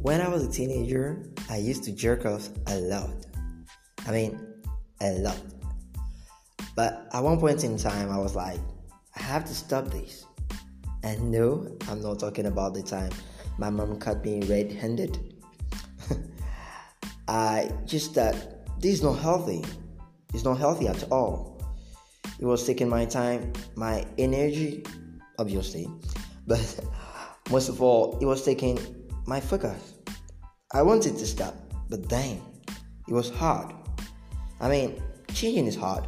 When I was a teenager, I used to jerk off a lot. I mean, a lot. But at one point in time, I was like, I have to stop this. And no, I'm not talking about the time my mom caught me red handed. I just that this is not healthy. It's not healthy at all. It was taking my time, my energy, obviously, but most of all, it was taking my focus. I wanted to stop, but dang, it was hard. I mean, changing is hard.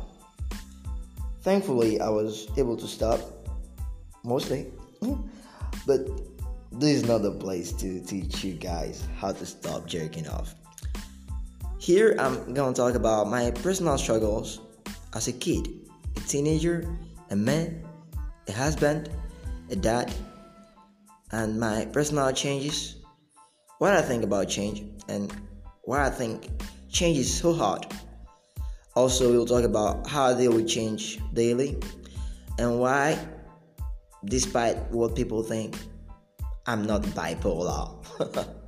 Thankfully, I was able to stop, mostly, but this is not the place to teach you guys how to stop jerking off. Here, I'm gonna talk about my personal struggles as a kid, a teenager, a man, a husband, a dad, and my personal changes, what I think about change, and why I think change is so hard. Also, we'll talk about how deal with change daily and why, despite what people think, I'm not bipolar.